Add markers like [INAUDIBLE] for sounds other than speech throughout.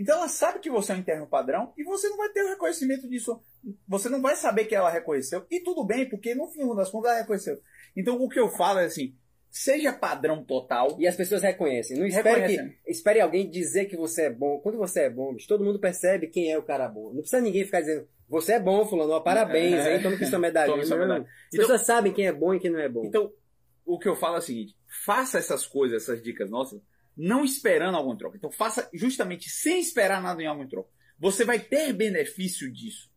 Então ela sabe que você é um interno padrão e você não vai ter o reconhecimento disso. Você não vai saber que ela reconheceu. E tudo bem, porque no fim das contas ela reconheceu. Então o que eu falo é assim, seja padrão total. E as pessoas reconhecem. Não espere, Reconhecem. que, espere alguém dizer que você é bom. Quando você é bom, todo mundo percebe quem é o cara bom. Não precisa ninguém ficar dizendo, você é bom, fulano, ó, parabéns, hein? Toma aqui sua [LAUGHS] medalha. As Então- pessoas sabem quem é bom e quem não é bom. Então, o que eu falo é o seguinte: faça essas coisas, essas dicas nossas, não esperando algum troca. Então, faça justamente sem esperar nada em algum troca. Você vai ter benefício disso.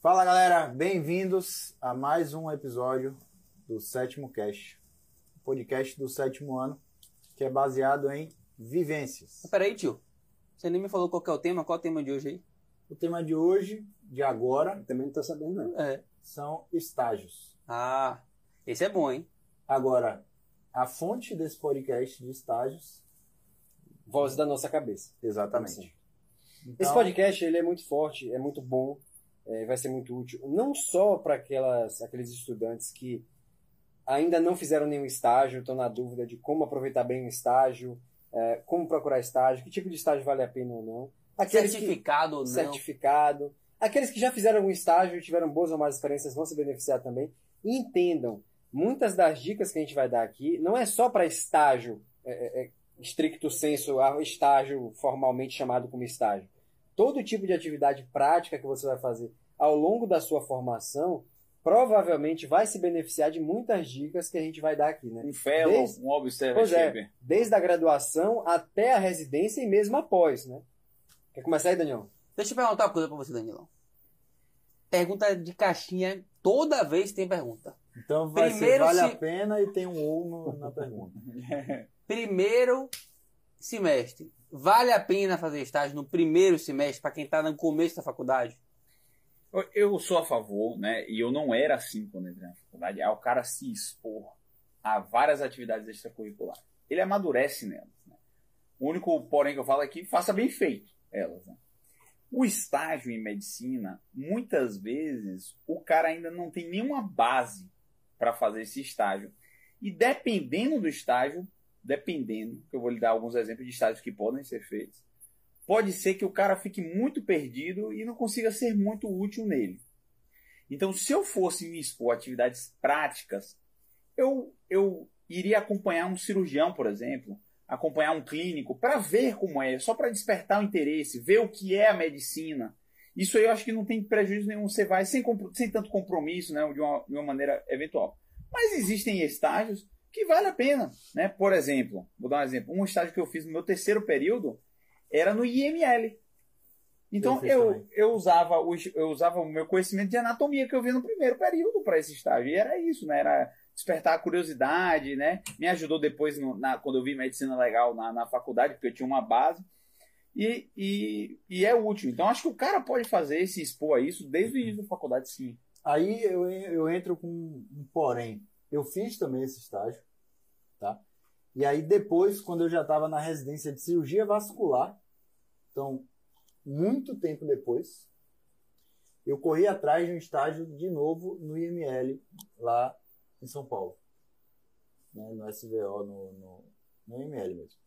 Fala galera, bem-vindos a mais um episódio do Sétimo Cast, podcast do sétimo ano, que é baseado em vivências. Peraí, tio. Você nem me falou qual que é o tema. Qual é o tema de hoje aí? O tema de hoje, de agora, Também não tô sabendo, não. É. são estágios. Ah, esse é bom, hein? Agora, a fonte desse podcast de estágios, Voz da nossa cabeça. exatamente. Esse Então, podcast ele é muito forte, é muito bom, é, vai ser muito útil, não só para aquelas aqueles estudantes que ainda não fizeram nenhum estágio, estão na dúvida de como aproveitar bem o estágio, é, como procurar estágio, que tipo de estágio vale a pena ou não. Aqueles que- Certificado ou não. certificado. Aqueles que já fizeram algum estágio e tiveram boas ou más experiências vão se beneficiar também. E entendam, muitas das dicas que a gente vai dar aqui não é só para estágio, é, é, é, stricto senso, ah, estágio formalmente chamado como estágio. Todo tipo de atividade prática que você vai fazer ao longo da sua formação provavelmente vai se beneficiar de muitas dicas que a gente vai dar aqui, né? Um fellow, Desde- um observer Pois é. Desde a graduação até a residência e mesmo após, né? Quer começar aí, Daniel? Deixa eu perguntar uma coisa pra você, Danilão. Pergunta de caixinha. Toda vez tem pergunta. então vai Primeiro ser vale se- a pena e tem um ou no- na pergunta. [LAUGHS] Primeiro semestre. Vale a pena fazer estágio no primeiro semestre para quem tá no começo da faculdade? Eu- Eu sou a favor, né? E eu não era assim quando entrei na faculdade. É o cara se expor a várias atividades extracurriculares. Ele amadurece nelas. Né? O único porém que eu falo é que faça bem feito elas. Né? O estágio em medicina, muitas vezes, o cara ainda não tem nenhuma base para fazer esse estágio. E dependendo do estágio, dependendo, que eu vou lhe dar alguns exemplos de estágios que podem ser feitos, pode ser que o cara fique muito perdido e não consiga ser muito útil nele. Então, se eu fosse me expor a atividades práticas, eu, eu iria acompanhar um cirurgião, por exemplo, acompanhar um clínico, para ver como é, só para despertar o interesse, ver o que é a medicina. Isso aí eu acho que não tem prejuízo nenhum, você vai sem, sem tanto compromisso, né, de, uma, de uma maneira eventual. Mas existem estágios que vale a pena. Né? Por exemplo, vou dar um exemplo, um estágio que eu fiz no meu terceiro período era no IML. Então Eu eu, usava o, eu usava o meu conhecimento de anatomia que eu vi no primeiro período para esse estágio. E era isso, né? Era despertar a curiosidade, né? Me ajudou depois no- na, quando eu vi medicina legal na, na faculdade, porque eu tinha uma base. E, e, e é útil. Então acho que o cara pode fazer se expor a isso desde o início da faculdade, sim. Aí eu, eu entro com um porém. Eu fiz também esse estágio, tá? E aí depois, quando eu já estava na residência de cirurgia vascular, então muito tempo depois, eu corri atrás de um estágio de novo no IML lá em São Paulo, né? no SVO, no, no, no IML mesmo.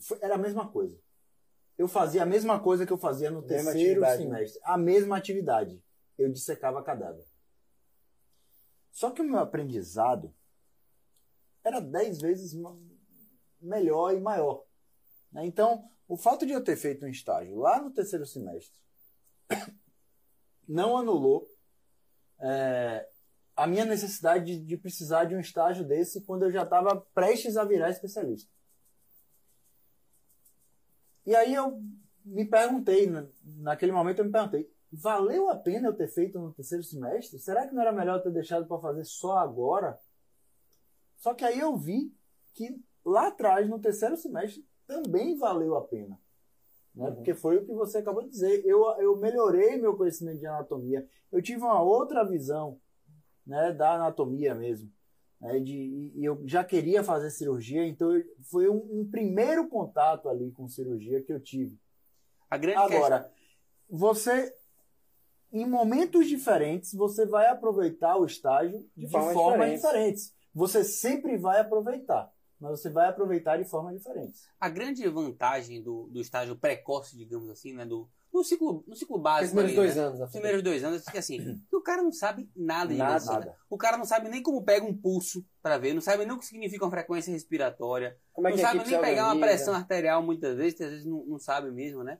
Foi- era a mesma coisa. Eu fazia a mesma coisa que eu fazia no Mesma terceiro né? semestre. A mesma atividade. Eu dissecava cadáver. Só que o meu aprendizado era dez vezes melhor e maior. né? Então, o fato de eu ter feito um estágio lá no terceiro semestre [COUGHS] não anulou é, a minha necessidade de, de precisar de um estágio desse quando eu já estava prestes a virar especialista. E aí eu me perguntei, na- naquele momento eu me perguntei, valeu a pena eu ter feito no terceiro semestre? Será que não era melhor ter deixado para fazer só agora? Só que aí eu vi que lá atrás, no terceiro semestre, também valeu a pena. Né? Uhum. Porque foi o que você acabou de dizer. Eu, eu melhorei meu conhecimento de anatomia. Eu tive uma outra visão né, da anatomia mesmo. Né, de, e- eu já queria fazer cirurgia, então eu- foi um, um primeiro contato ali com cirurgia que eu tive. A grande questão. Agora, você em momentos diferentes, você vai aproveitar o estágio de, De formas, formas diferentes. Você sempre vai aproveitar, mas você vai aproveitar de formas diferentes. A grande vantagem do, do estágio precoce, digamos assim, né? Do, no, ciclo, no ciclo básico. Os primeiros ali, dois né? anos. Os primeiros dois anos, é que assim, [CLEARS THROAT] o cara não sabe nada de Nada. medicina. Nada. O cara não sabe nem como pega um pulso pra ver, não sabe nem o que significa uma frequência respiratória, Como é não que a sabe nem pegar uma pressão arterial muitas vezes, às vezes não, não sabe mesmo, né?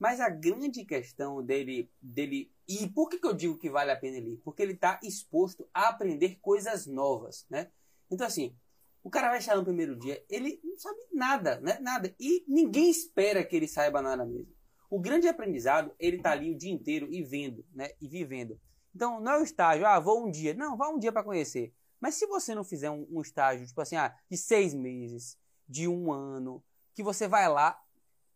Mas a grande questão dele, dele. E por que, que eu digo que vale a pena ele ir? Porque ele está exposto a aprender coisas novas, né? Então, assim, o cara vai chegar no primeiro dia, ele não sabe nada, né? Nada. E ninguém espera que ele saiba nada mesmo. O grande aprendizado, ele tá ali o dia inteiro e vendo, né? E vivendo. Então, não é o estágio, ah, vou um dia. Não, vá um dia para conhecer. Mas se você não fizer um, um estágio, tipo assim, ah, de seis meses, de um ano, que você vai lá,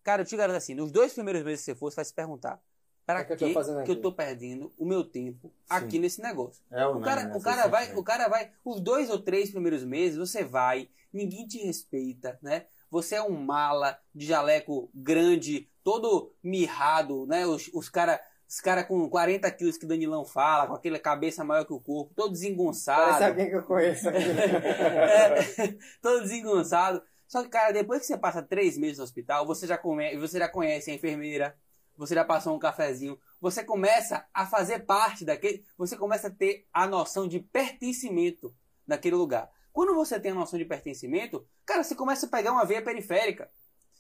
cara, eu te garanto assim, nos dois primeiros meses que você for, você vai se perguntar, para O que que, eu tô fazendo que eu tô perdendo o meu tempo aqui nesse negócio? É O cara, o cara vai, o cara vai, os dois ou três primeiros meses você vai, ninguém te respeita, né? Você é um mala de jaleco grande, todo mirrado, né? Os, os cara, os cara com 40 quilos que Danilão fala, com aquela cabeça maior que o corpo, todo desengonçado. Parece alguém que eu conheço. É, [LAUGHS] todo desengonçado. Só que, cara, depois que você passa três meses no hospital, você já, come, você já conhece a enfermeira, você já passou um cafezinho, você começa a fazer parte daquele. Você começa a ter a noção de pertencimento naquele lugar. Quando você tem a noção de pertencimento, cara, você começa a pegar uma veia periférica.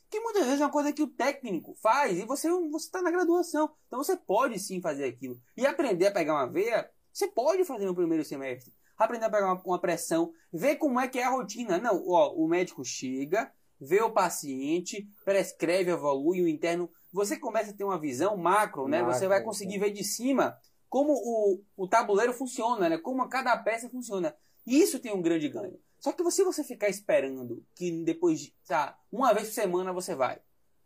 Que muitas vezes é uma coisa que o técnico faz e você está na graduação. Então você pode sim fazer aquilo. E aprender a pegar uma veia, você pode fazer no primeiro semestre. Aprender a pegar uma, uma pressão, ver como é que é a rotina. Não, ó, o médico chega, vê o paciente, prescreve, evolui o interno. Você começa a ter uma visão macro, né? você Macro, vai conseguir ver de cima como o, o tabuleiro funciona, né? Como cada peça funciona. Isso tem um grande ganho. Só que se você ficar esperando que depois de, tá, uma vez por semana você vai.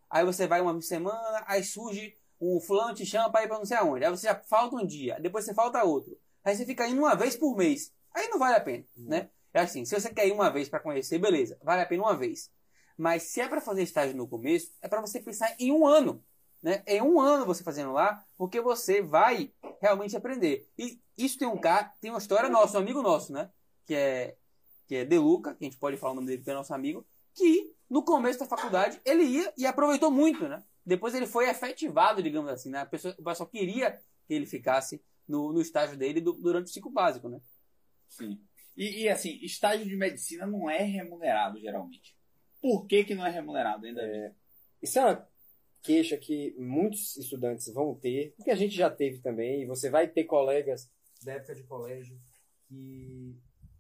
Aí você vai uma semana, aí surge um fulano te chama para ir para não sei aonde. Aí você já falta um dia, depois você falta outro. Aí você fica indo uma vez por mês. Aí não vale a pena, né? É assim, se você quer ir uma vez para conhecer, beleza, vale a pena uma vez. Mas se é para fazer estágio no começo, é para você pensar em um ano, né? É um ano você fazendo lá, porque você vai realmente aprender. E isso tem um cara, tem uma história nossa, um amigo nosso, né? Que é que é Deluca, que a gente pode falar o nome dele que é nosso amigo, que no começo da faculdade ele ia e aproveitou muito, né? Depois ele foi efetivado, digamos assim, né? A pessoa, o pessoal queria que ele ficasse no, no estágio dele do- durante o ciclo básico, né? Sim. E, e, assim, estágio de medicina não é remunerado geralmente. Por que, que não é remunerado ainda? Isso é uma queixa que muitos estudantes vão ter, porque a gente já teve também, e você vai ter colegas da época de colégio que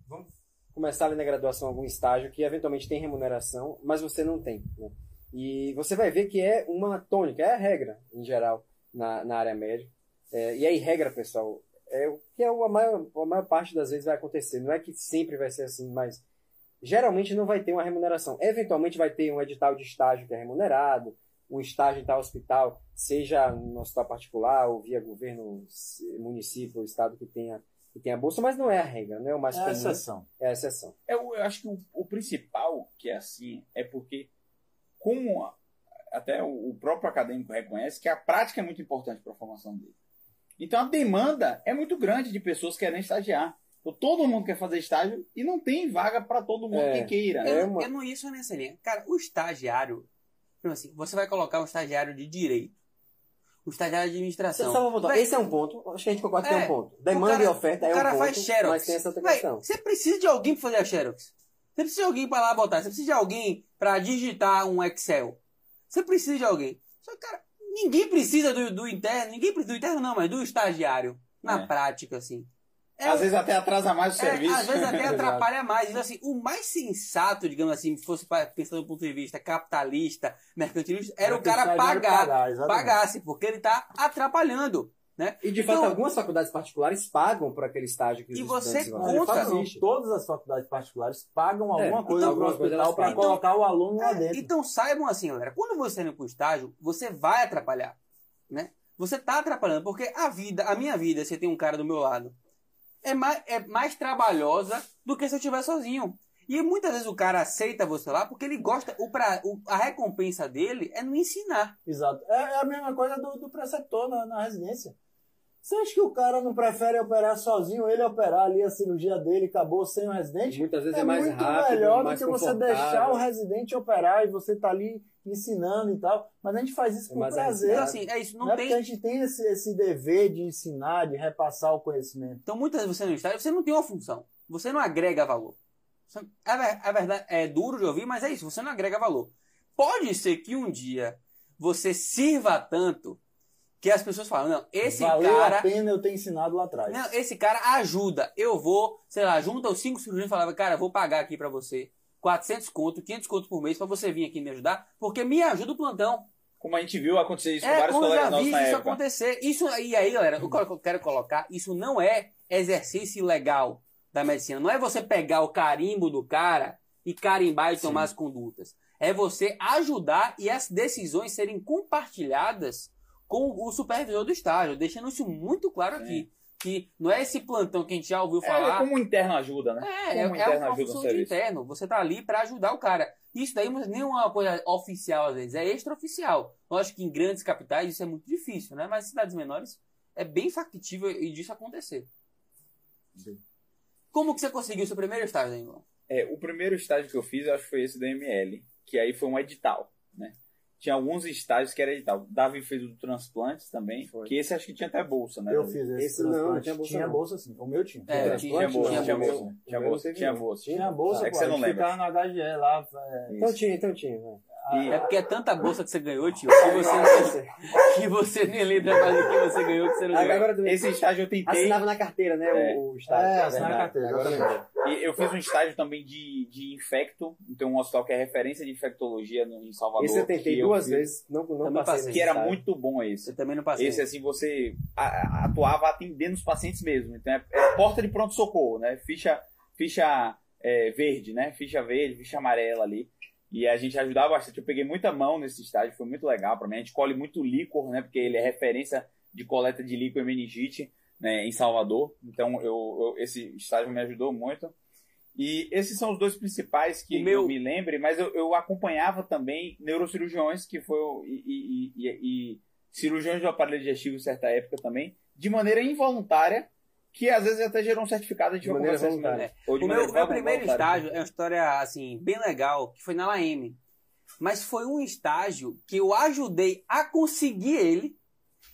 vão começar ali na graduação algum estágio que eventualmente tem remuneração, mas você não tem. né? E você vai ver que é uma tônica, é a regra em geral na, na área médica. É, e aí, regra, pessoal, é o que é a maior, a maior parte das vezes vai acontecer. Não é que sempre vai ser assim, mas geralmente não vai ter uma remuneração. Eventualmente vai ter um edital de estágio que é remunerado, um estágio em tal hospital, seja no hospital particular ou via governo, município ou estado que tenha, que tenha bolsa, mas não é a regra, não é o mais É a comum, exceção. é a exceção. Eu, eu acho que o, o principal que é assim é porque, como a- até o, o próprio acadêmico reconhece, que a prática é muito importante para a formação dele. Então a demanda é muito grande de pessoas querendo estagiar. Então, todo mundo quer fazer estágio e não tem vaga para todo mundo É. que queira. É uma- eu não isso nessa linha. Cara, o estagiário, exemplo assim, você vai colocar um estagiário de direito, um estagiário de administração. Só vou voltar. Vai- Esse é um ponto, acho que a gente concorda que é É, um ponto. Demanda o cara- e oferta é o um cara ponto, faz xerox. mas tem essa outra questão. Você precisa de alguém para fazer a Xerox. Você precisa de alguém para lá botar. Você precisa de alguém para digitar um Excel. Você precisa de alguém. Só que, cara, ninguém precisa do, do interno. Ninguém precisa do interno, não, mas do estagiário. Na É. prática, assim. É Às vezes até atrasa mais o é, serviço. às vezes até [LAUGHS] atrapalha mais. Então, assim, o mais sensato, digamos assim, se fosse pensando do ponto de vista capitalista, mercantilista, era, o cara pagar. exatamente. pagasse, porque ele tá atrapalhando. Né? E de Então- fato, algumas faculdades particulares pagam por aquele estágio que os E você conta- não. Todas as faculdades particulares pagam alguma É, coisa então, para o hospital para pagam. colocar o aluno lá É, dentro. então saibam assim, galera, quando você está indo pro estágio, você vai atrapalhar, né? Você tá atrapalhando, porque a vida, a minha vida, se tem um cara do meu lado, é mais, é mais trabalhosa do que se eu estiver sozinho. E muitas vezes o cara aceita você lá porque ele gosta, o pra, o- a recompensa dele é no ensinar. Exato. É, é a mesma coisa do, do preceptor na, na residência. Você acha que o cara não prefere operar sozinho, ele operar ali a cirurgia dele, acabou sem o residente? Muitas vezes é, mais muito rápido, melhor mais do que você deixar o residente operar e você tá ali ensinando e tal. Mas a gente faz isso É por mais prazer. Então, arriscado. assim, é isso. Não, Não, é tem. porque a gente tem esse, esse dever de ensinar, de repassar o conhecimento. Então, muitas vezes você no estágio, você não tem uma função. Você não agrega valor. Ver- a verdade é duro de ouvir, mas é isso. Você não agrega valor. Pode ser que um dia você sirva tanto que as pessoas falam, não, esse Valeu cara... a pena eu ter ensinado lá atrás. Não, esse cara ajuda. Eu vou, sei lá, junta os cinco cirurgiões e falava, cara, eu vou pagar aqui pra você 400 conto, 500 conto por mês pra você vir aqui me ajudar, porque me ajuda o plantão. Como a gente viu acontecer isso com É, vários como eu colegas já vi isso época. acontecer. Isso, e aí, galera, o que eu quero colocar, isso não é exercício legal da medicina. Não é você pegar o carimbo do cara e carimbar e tomar as condutas. É você ajudar e as decisões serem compartilhadas com o supervisor do estágio, deixando isso muito claro aqui. Que não é esse plantão que a gente já ouviu É, falar. como o interno ajuda, né? É, é, Como é interno uma ajuda função de interno. Você tá ali para ajudar o cara. Isso daí não é nenhuma coisa oficial, às vezes. É extraoficial. Lógico que em grandes capitais isso é muito difícil, né? Mas em cidades menores é bem factível e disso acontecer. Como que você conseguiu seu primeiro estágio, Danilo? É, o primeiro estágio que eu fiz, eu acho que foi esse da ML, que aí foi um edital? Tinha alguns estágios que era edital. Davi fez o do transplantes também, Foi. que esse acho que tinha até bolsa, né? Eu Davi? fiz esse, Esse não, transplante. tinha bolsa Tinha não. bolsa sim. O meu tinha. É, Transplante, Tinha bolsa, tinha o meu- bolsa. Tinha meu bolsa, teve tinha não. bolsa. Tinha bolsa, É que você não lembra. ficava no HGE lá. é, Então tinha, então tinha. né? É porque é tanta bolsa que você ganhou, tio, que [LAUGHS] você, que você nem lembra mais do que você ganhou que você não ganhou. Agora, Esse estágio eu tentei. assinava na carteira, né? É. O, o estágio. É, assinar na Verdade. carteira, Agora. E eu fiz um estágio também de, de infecto. Então, um hospital que é referência de infectologia no, em Salvador. Esse eu tentei eu duas fiz, vezes, não, não passei. passei. Que era estágio. muito bom esse. Eu também não passei. Esse, assim, você a- atuava atendendo os pacientes mesmo. Então, é, é porta de pronto-socorro, né? Ficha, ficha é, verde, né? Ficha verde, ficha amarela ali. E a gente ajudava bastante. Eu peguei muita mão nesse estágio, foi muito legal pra mim. A gente colhe muito líquor, né? Porque ele é referência de coleta de líquor e meningite né? em Salvador. Então, eu, eu- esse estágio me ajudou muito. E esses são os dois principais que meu- eu me lembre, mas eu, eu acompanhava também neurocirurgiões, que foi e, e- e- e cirurgiões do aparelho digestivo em certa época também, de maneira involuntária, que às vezes até gerou um certificado de de O meu, meu primeiro estágio é uma história, assim, bem legal, que foi na LAM. Mas foi um estágio que eu ajudei a conseguir ele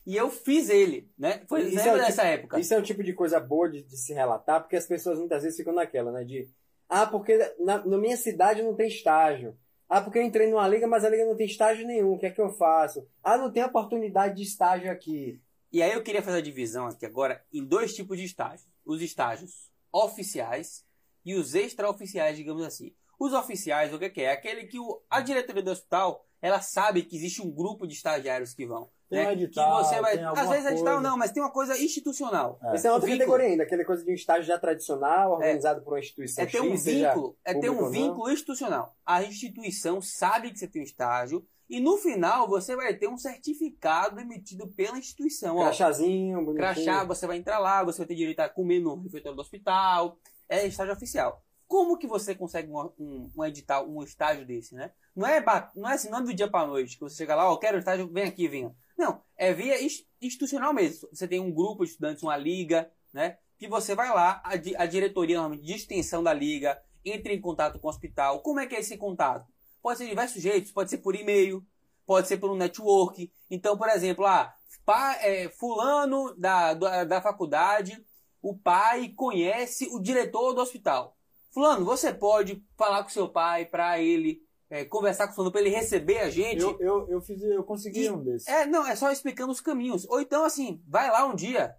e eu fiz ele, né? Foi Isso lembra é o dessa época? Isso é um tipo de coisa boa de, de se relatar, porque as pessoas muitas vezes ficam naquela, né? De, ah, porque na, na minha cidade não tem estágio. Ah, porque eu entrei numa liga, mas a liga não tem estágio nenhum. O que é que eu faço? Ah, não tem oportunidade de estágio aqui. E aí eu queria fazer a divisão aqui agora em dois tipos de estágios. Os estágios oficiais e os extraoficiais, digamos assim. Os oficiais, o que que é? Aquele que o- a diretoria do hospital, ela sabe que existe um grupo de estagiários que vão. Tem né? um edital, que você vai, tem às vezes edital coisa. não, mas tem uma coisa institucional. É. Essa é outra Vínculo. categoria ainda, aquela coisa de um estágio já tradicional, organizado por uma instituição É ter um X, vínculo, é ter um vínculo institucional. A instituição sabe que você tem um estágio e no final você vai ter um certificado emitido pela instituição. Crachazinho, bonitinho. crachá, você vai entrar lá, você vai ter direito a comer no refeitório do hospital. É estágio oficial. Como que você consegue um, um, um edital, um estágio desse, né? Não é, não é assim, não é do dia pra noite, que você chega lá, ó, quero um estágio, vem aqui, venha. Não, é via ins- institucional mesmo. Você tem um grupo de estudantes, uma liga, né? Que você vai lá, a, a diretoria normalmente de extensão da liga entra em contato com o hospital. Como é que é esse contato? Pode ser de diversos jeitos, pode ser por e-mail, pode ser por um network. Então, por exemplo, ah, pá, é, fulano da, da, da faculdade, o pai conhece o diretor do hospital. Fulano, você pode falar com seu pai para ele é, conversar com o fulano para ele receber a gente? Eu, eu, eu, fiz, eu consegui E- um desses. É, não, é só explicando os caminhos. Ou então, assim, vai lá um dia,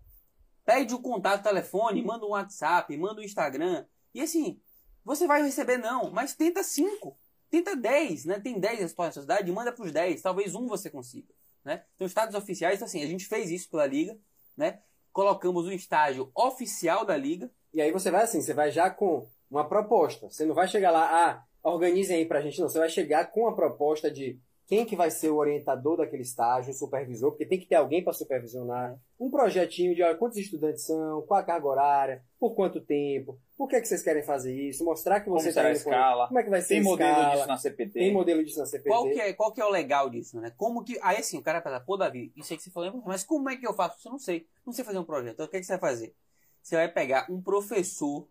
pede o contato, telefone, manda um WhatsApp, manda um Instagram. E assim, você vai receber não, mas tenta cinco, tenta dez, né? Tem dez histórias na cidade, manda pros dez, talvez um você consiga, né? Então, estados oficiais, assim, a gente fez isso pela Liga, né? Colocamos um estágio oficial da Liga, E aí você vai assim, você vai já com uma proposta. Você não vai chegar lá, ah, organizem aí pra gente, não. Você vai chegar com a proposta de quem que vai ser o orientador daquele estágio, o supervisor, porque tem que ter alguém para supervisionar. Um projetinho de olha, quantos estudantes são, qual a carga horária, por quanto tempo, por que, que vocês querem fazer isso, mostrar que Como você será a indo por- escala? Como é que vai ser Tem a modelo escala, disso na CPT. Tem modelo disso na CPT. Qual que, é, qual que é o legal disso, né? Como que. Aí assim, o cara pensa, pô, Davi, isso aí que você falou, é mas como é que eu faço? isso? Eu não sei. Não sei fazer um projeto. Então, o que, é que você vai fazer? Você vai pegar um professor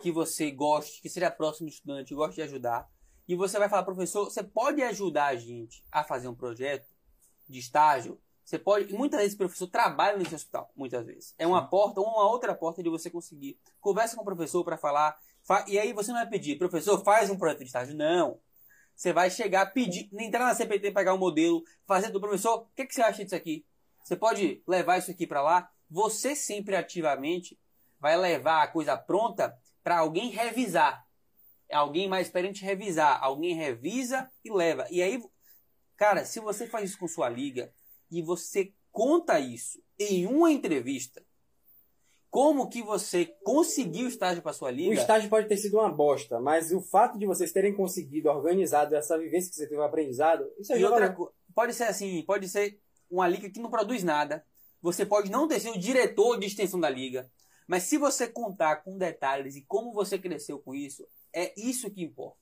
que você goste, que seja próximo do estudante, goste de ajudar, e você vai falar, professor, você pode ajudar a gente a fazer um projeto de estágio? Você pode. Muitas vezes o professor trabalha nesse hospital, muitas vezes. É uma porta, uma outra porta de você conseguir. Conversa com o professor para falar. fa- E aí você não vai pedir, professor, faz um projeto de estágio. Não. Você vai chegar, pedir, entrar na CPT, pegar um modelo, fazer do professor, o que, que você acha disso aqui? Você pode levar isso aqui para lá? Você sempre ativamente vai levar a coisa pronta para alguém revisar. Alguém mais experiente revisar. Alguém revisa e leva. E aí, cara, se você faz isso com sua liga e você conta isso em uma entrevista, como que você conseguiu estágio para sua O liga? estágio pode ter sido uma bosta, mas o fato de vocês terem conseguido organizado essa vivência que você teve um aprendizado, isso é E outra co- pode ser assim, pode ser uma liga que não produz nada. Você pode não ter sido o diretor de extensão da liga, mas se você contar com detalhes e como você cresceu com isso, é isso que importa.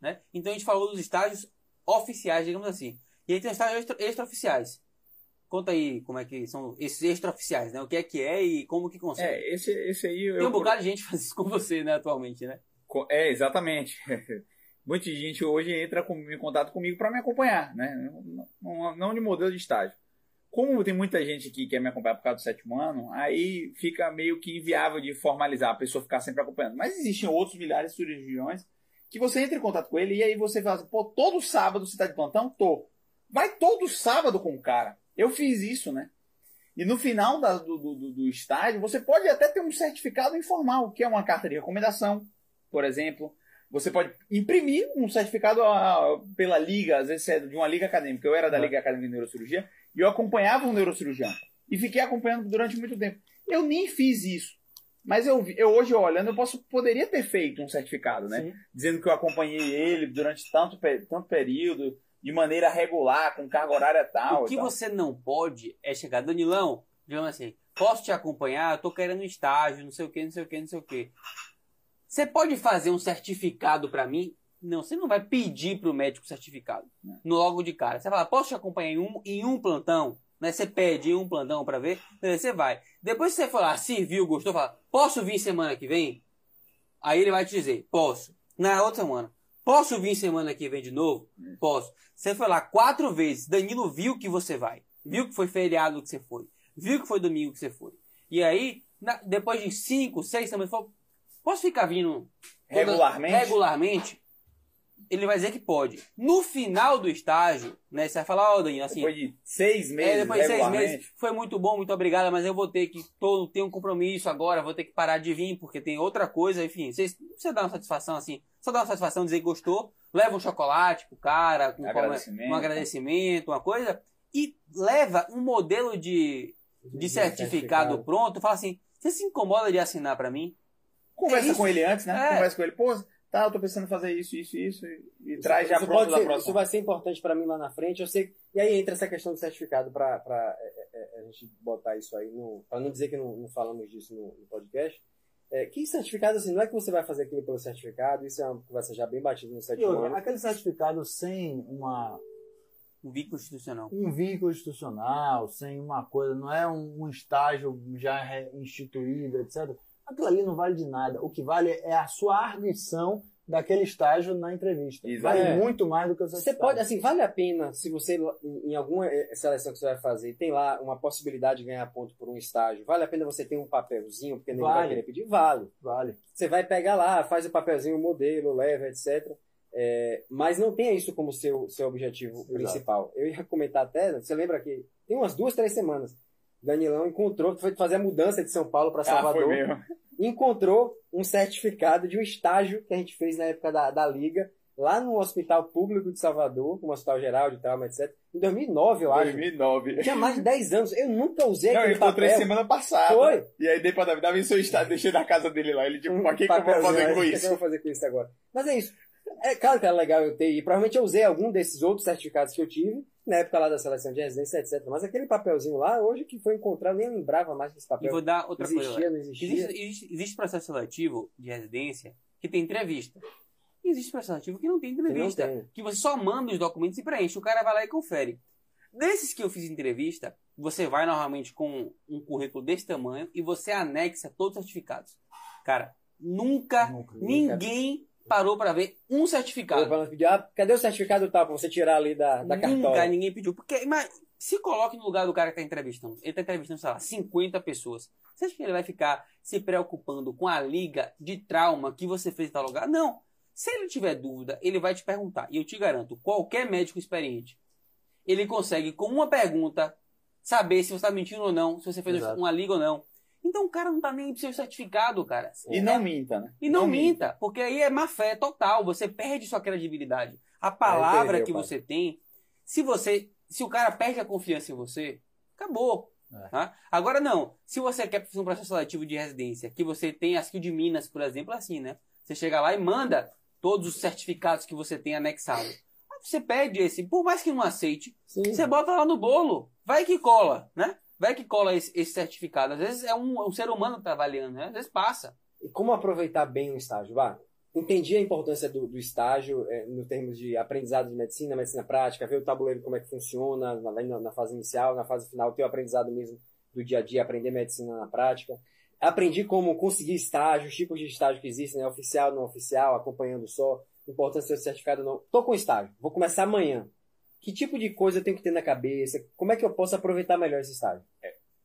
Né? Então a gente falou dos estágios oficiais, digamos assim. E aí tem os estágios extra- extraoficiais. Conta aí como é que são esses extraoficiais, né? O que é que é e como que consegue. É, esse, esse aí eu. tem um bocado de gente faz isso com você, né, atualmente, né? É, exatamente. [LAUGHS] Muita gente hoje entra com- em contato comigo para me acompanhar, né? Não, não- não de modelo de estágio. Como tem muita gente que quer me acompanhar por causa do sétimo ano, aí fica meio que inviável de formalizar a pessoa ficar sempre acompanhando. Mas existem outros milhares de cirurgiões que você entra em contato com ele e aí você fala assim, pô, todo sábado você tá de plantão? Tô. Vai todo sábado com o cara. Eu fiz isso, né? E no final da- do, do, do- do estágio, você pode até ter um certificado informal, que é uma carta de recomendação, por exemplo. Você pode imprimir um certificado ah, pela liga, às vezes é de uma liga acadêmica. Eu era da Liga Acadêmica de Neurocirurgia e eu acompanhava um neurocirurgião. E fiquei acompanhando durante muito tempo. Eu nem fiz isso. Mas eu, eu hoje olhando, eu posso, poderia ter feito um certificado, né? Sim. Dizendo que eu acompanhei ele durante tanto, tanto período, de maneira regular, com carga horária tal. O que tal. você não pode é chegar, Danilão, digamos assim, posso te acompanhar, eu tô querendo um estágio, não sei o que, não sei o que, não sei o que. Você pode fazer um certificado pra mim? Não, você não vai pedir pro médico certificado no logo de cara. Você fala, posso te acompanhar em um, em um plantão? Né? Você pede em um plantão pra ver, você vai. Depois que você falar, se viu, gostou, fala, posso vir semana que vem? Aí ele vai te dizer, posso. Na outra semana, posso vir semana que vem de novo? Posso. Você foi lá quatro vezes, Danilo viu que você vai. Viu que foi feriado que você foi. Viu que foi domingo que você foi. E aí, na- depois de cinco, seis semanas, falou, posso ficar vindo Regularmente? regularmente? Ele vai dizer que pode. No final do estágio, né? Você vai falar, ó, Danilo, assim, Depois de seis meses, é, depois de seis meses, foi muito bom, muito obrigado, mas eu vou ter que, tô, tenho um compromisso agora, vou ter que parar de vir, porque tem outra coisa, enfim, vocês, não precisa dar uma satisfação assim, só dar uma satisfação, dizer que gostou, leva um chocolate pro cara, com Agradecimento. um agradecimento, uma coisa, e leva um modelo de, de certificado pronto, fala assim, você se incomoda de assinar pra mim? Conversa É com ele antes, né? É. Conversa com ele, pô, tá, eu tô pensando em fazer isso, isso, isso, e, e traz já isso, pronto ser- próxima. isso vai ser importante para mim lá na frente. Eu sei. E aí entra essa questão do certificado para a gente botar isso aí. Para não dizer que não, não falamos disso no, no podcast. É, que certificado, assim, não é que você vai fazer aquilo pelo certificado, isso é uma conversa já bem batida no sétimo ano. aquele certificado sem uma, Um vínculo institucional. um vínculo institucional, sem uma coisa, não é um, um estágio já instituído, etc. Aquilo ali não vale de nada. O que vale é a sua arguição daquele estágio na entrevista. Exato. Vale É. muito mais do que o Você pode, assim, vale a pena, se você, em alguma eh, seleção que você vai fazer, tem lá uma possibilidade de ganhar ponto por um estágio, vale a pena você ter um papelzinho, porque ninguém vai Vale. querer pedir? Vale. Vale. Você vai pegar lá, faz o papelzinho, o modelo, leva, etc. É, mas não tenha isso como seu, seu objetivo Exato. principal. Eu ia comentar até, você lembra que tem umas duas, três semanas, Danilão encontrou, foi fazer a mudança de São Paulo para Ah, foi Salvador, mesmo. [LAUGHS] encontrou um certificado de um estágio que a gente fez na época da, da Liga, lá no Hospital Público de Salvador, um hospital geral de trauma, etc. Em 2009, eu acho. 2009. Tinha mais de 10 anos. Eu nunca usei Não, ele aquele encontrei papel. semana passada. Foi. E aí dei pra Davi, Davi, seu estado, deixei na casa dele lá. Ele, tipo, Um pra que, que eu vou fazer né? com O que isso? eu vou fazer com isso agora? Mas é isso. É claro que era legal eu ter, e provavelmente eu usei algum desses outros certificados que eu tive, na época lá da seleção de residência, etc. Mas aquele papelzinho lá, hoje que foi encontrado, nem lembrava mais desse E papel. vou dar outra existia, coisa. não existia. Existe, existe, existe processo seletivo de residência que tem entrevista. E existe processo seletivo que não tem Que não entrevista. tem. que você só manda os documentos e preenche. O cara vai lá e confere. Desses que eu fiz entrevista, você vai normalmente com um currículo desse tamanho e você anexa todos os certificados. Cara, nunca, Nunca. ninguém parou pra ver um certificado. pra pedir, ah, cadê o certificado tal, pra você tirar ali da, da Nunca cartola? ninguém pediu. Porque, mas, se coloque no lugar do cara que tá entrevistando. Ele tá entrevistando, sei lá, 50 pessoas. Você acha que ele vai ficar se preocupando com a liga de trauma que você fez em tal lugar? Não. Se ele tiver dúvida, ele vai te perguntar. E eu te garanto, qualquer médico experiente, ele consegue, com uma pergunta, saber se você está mentindo ou não, se você fez Exato. uma liga ou não. Então o cara não tá nem pro seu certificado, cara. E não minta, né? E não, minta, porque aí é má fé total, você perde sua credibilidade. A palavra que você tem, se você, se o cara perde a confiança em você, acabou. É. tá? Agora não, se você quer fazer um processo seletivo de residência, que você tem a skill de Minas, por exemplo, é assim, né? Você chega lá e manda todos os certificados que você tem anexado. Aí Você pede esse, por mais que não aceite, Sim. você bota lá no bolo, vai que cola, né? Vai que cola esse, esse certificado. Às vezes é um, um ser humano trabalhando, né? Às vezes passa. E como aproveitar bem o estágio? Bah, entendi a importância do, do estágio é, no termos de aprendizado de medicina, medicina prática, ver o tabuleiro como é que funciona na, na- fase inicial, na fase final, ter o aprendizado mesmo do dia a dia, aprender medicina na prática. Aprendi como conseguir estágio, os tipos de estágio que existem, né? oficial, não oficial, acompanhando só, importância do certificado não. Tô com estágio, vou começar amanhã. Que tipo de coisa eu tenho que ter na cabeça? Como é que eu posso aproveitar melhor esse estágio?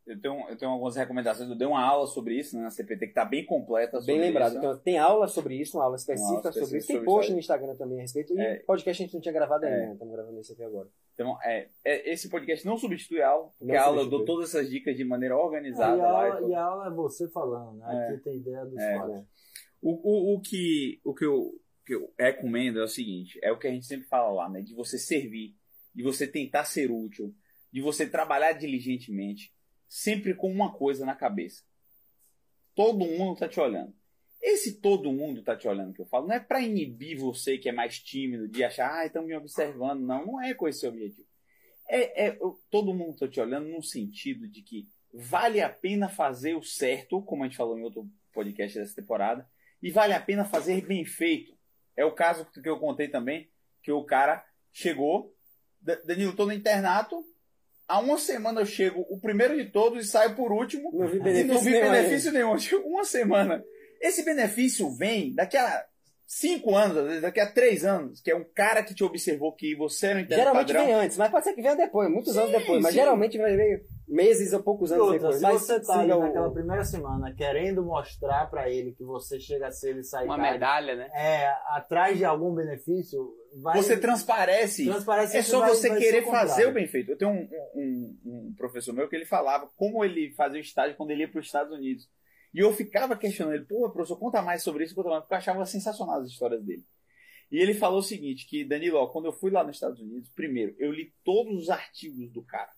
Eu tenho, eu tenho algumas recomendações. Eu dei uma aula sobre isso né, na CPT que está bem completa. Bem sobre lembrado. isso. Então, tem aula sobre isso, uma aula específica, Uma aula sobre isso. específica Tem sobre post isso no Instagram também a respeito. E É. podcast a gente não tinha gravado ainda, É. né? Estamos gravando isso aqui agora. Então, é, é, esse podcast não substitui a aula, porque a aula eu dou todas essas dicas de maneira Ah, organizada. e, a lá, aula, então. e a aula é você falando, né? É. Aqui tem ideia dos É. O, o, o, que, o que, eu, que eu recomendo é o seguinte: é o que a gente sempre fala lá, né? De você servir, de você tentar ser útil, de você trabalhar diligentemente, sempre com uma coisa na cabeça. Todo mundo tá te olhando. Esse todo mundo tá te olhando que eu falo, não é para inibir você que é mais tímido, de achar, ah, estão me observando. Não, não é com esse objetivo. É, é todo mundo tá te olhando no sentido de que vale a pena fazer o certo, como a gente falou em outro podcast dessa temporada, e vale a pena fazer bem feito. É o caso que eu contei também, que o cara chegou, Danilo, tô no internato, há uma semana eu chego o primeiro de todos e saio por último, Não vi e benefício não vi nenhum benefício nenhum. Uma semana. Esse benefício vem daqui a cinco anos, daqui a três anos, que é um cara que te observou que você não entende Geralmente padrão. vem antes, mas pode ser que venha depois, muitos anos Sim, depois. Mas sim. geralmente vai vir meses ou poucos anos outra, depois. se Mas você tá ali o- naquela primeira semana querendo mostrar pra ele que você chega a ser ele sai Uma tarde, medalha, né? é, atrás de algum benefício, vai, Você transparece. transparece É só vai- você vai querer fazer o bem feito. Eu tenho um, um- um professor meu que ele falava como ele fazia o estágio quando ele ia para os Estados Unidos. E eu ficava questionando ele, pô, professor, conta mais sobre isso, conta mais, porque eu achava sensacional as histórias dele. E ele falou o seguinte, que Danilo, ó, quando eu fui lá nos Estados Unidos, primeiro, eu li todos os artigos do cara.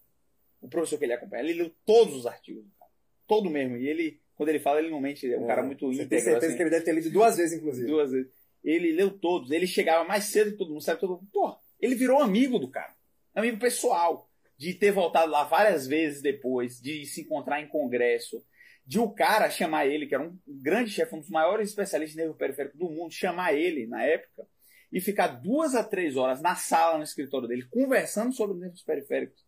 O professor que ele acompanha, ele leu todos os artigos do cara. Todo mesmo. E ele, quando ele fala, ele não mente, ele é um cara muito Você íntegro. tem certeza assim que ele deve ter lido duas vezes, inclusive. duas vezes. Ele leu todos, ele chegava mais cedo que todo mundo, sabe? Todo mundo. Pô, ele virou amigo do cara. Amigo pessoal. De ter voltado lá várias vezes depois, de se encontrar em congresso, de o cara chamar ele, que era um grande chefe, um dos maiores especialistas em nervo periférico do mundo, chamar ele na época e ficar duas a três horas na sala, no escritório dele, conversando sobre nervos periféricos.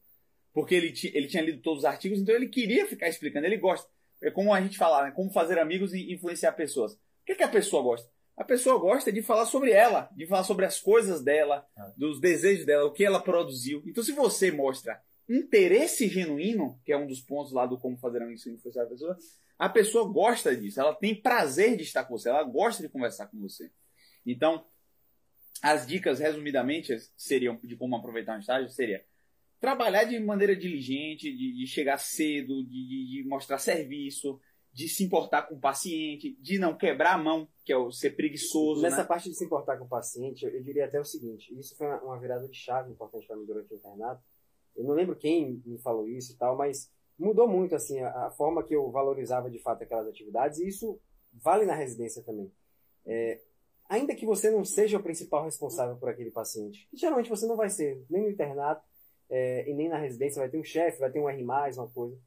Porque ele, ele tinha lido todos os artigos, então ele queria ficar explicando, ele gosta. É como a gente fala, né? como fazer amigos e influenciar pessoas. O que, que a pessoa gosta? A pessoa gosta de falar sobre ela, de falar sobre as coisas dela, É. dos desejos dela, o que ela produziu. Então, se você mostra interesse genuíno, que é um dos pontos lá do como fazer amigos e influenciar a pessoa, a pessoa gosta disso, ela tem prazer de estar com você, ela gosta de conversar com você. Então, as dicas, resumidamente, seriam de como aproveitar um estágio, seria trabalhar de maneira diligente, de, de chegar cedo, de, de- mostrar serviço, de se importar com o paciente, de não quebrar a mão, que é o ser preguiçoso, Nessa né? parte de se importar com o paciente, eu, eu diria até o seguinte: isso foi uma, uma virada de chave importante para mim durante o internato. Eu não lembro quem me falou isso e tal, mas mudou muito assim a, a forma que eu valorizava de fato aquelas atividades e isso vale na residência também. É, ainda que você não seja o principal responsável por aquele paciente, que geralmente você não vai ser, nem no internato é, e nem na residência, vai ter um chefe, vai ter um R+, uma coisa.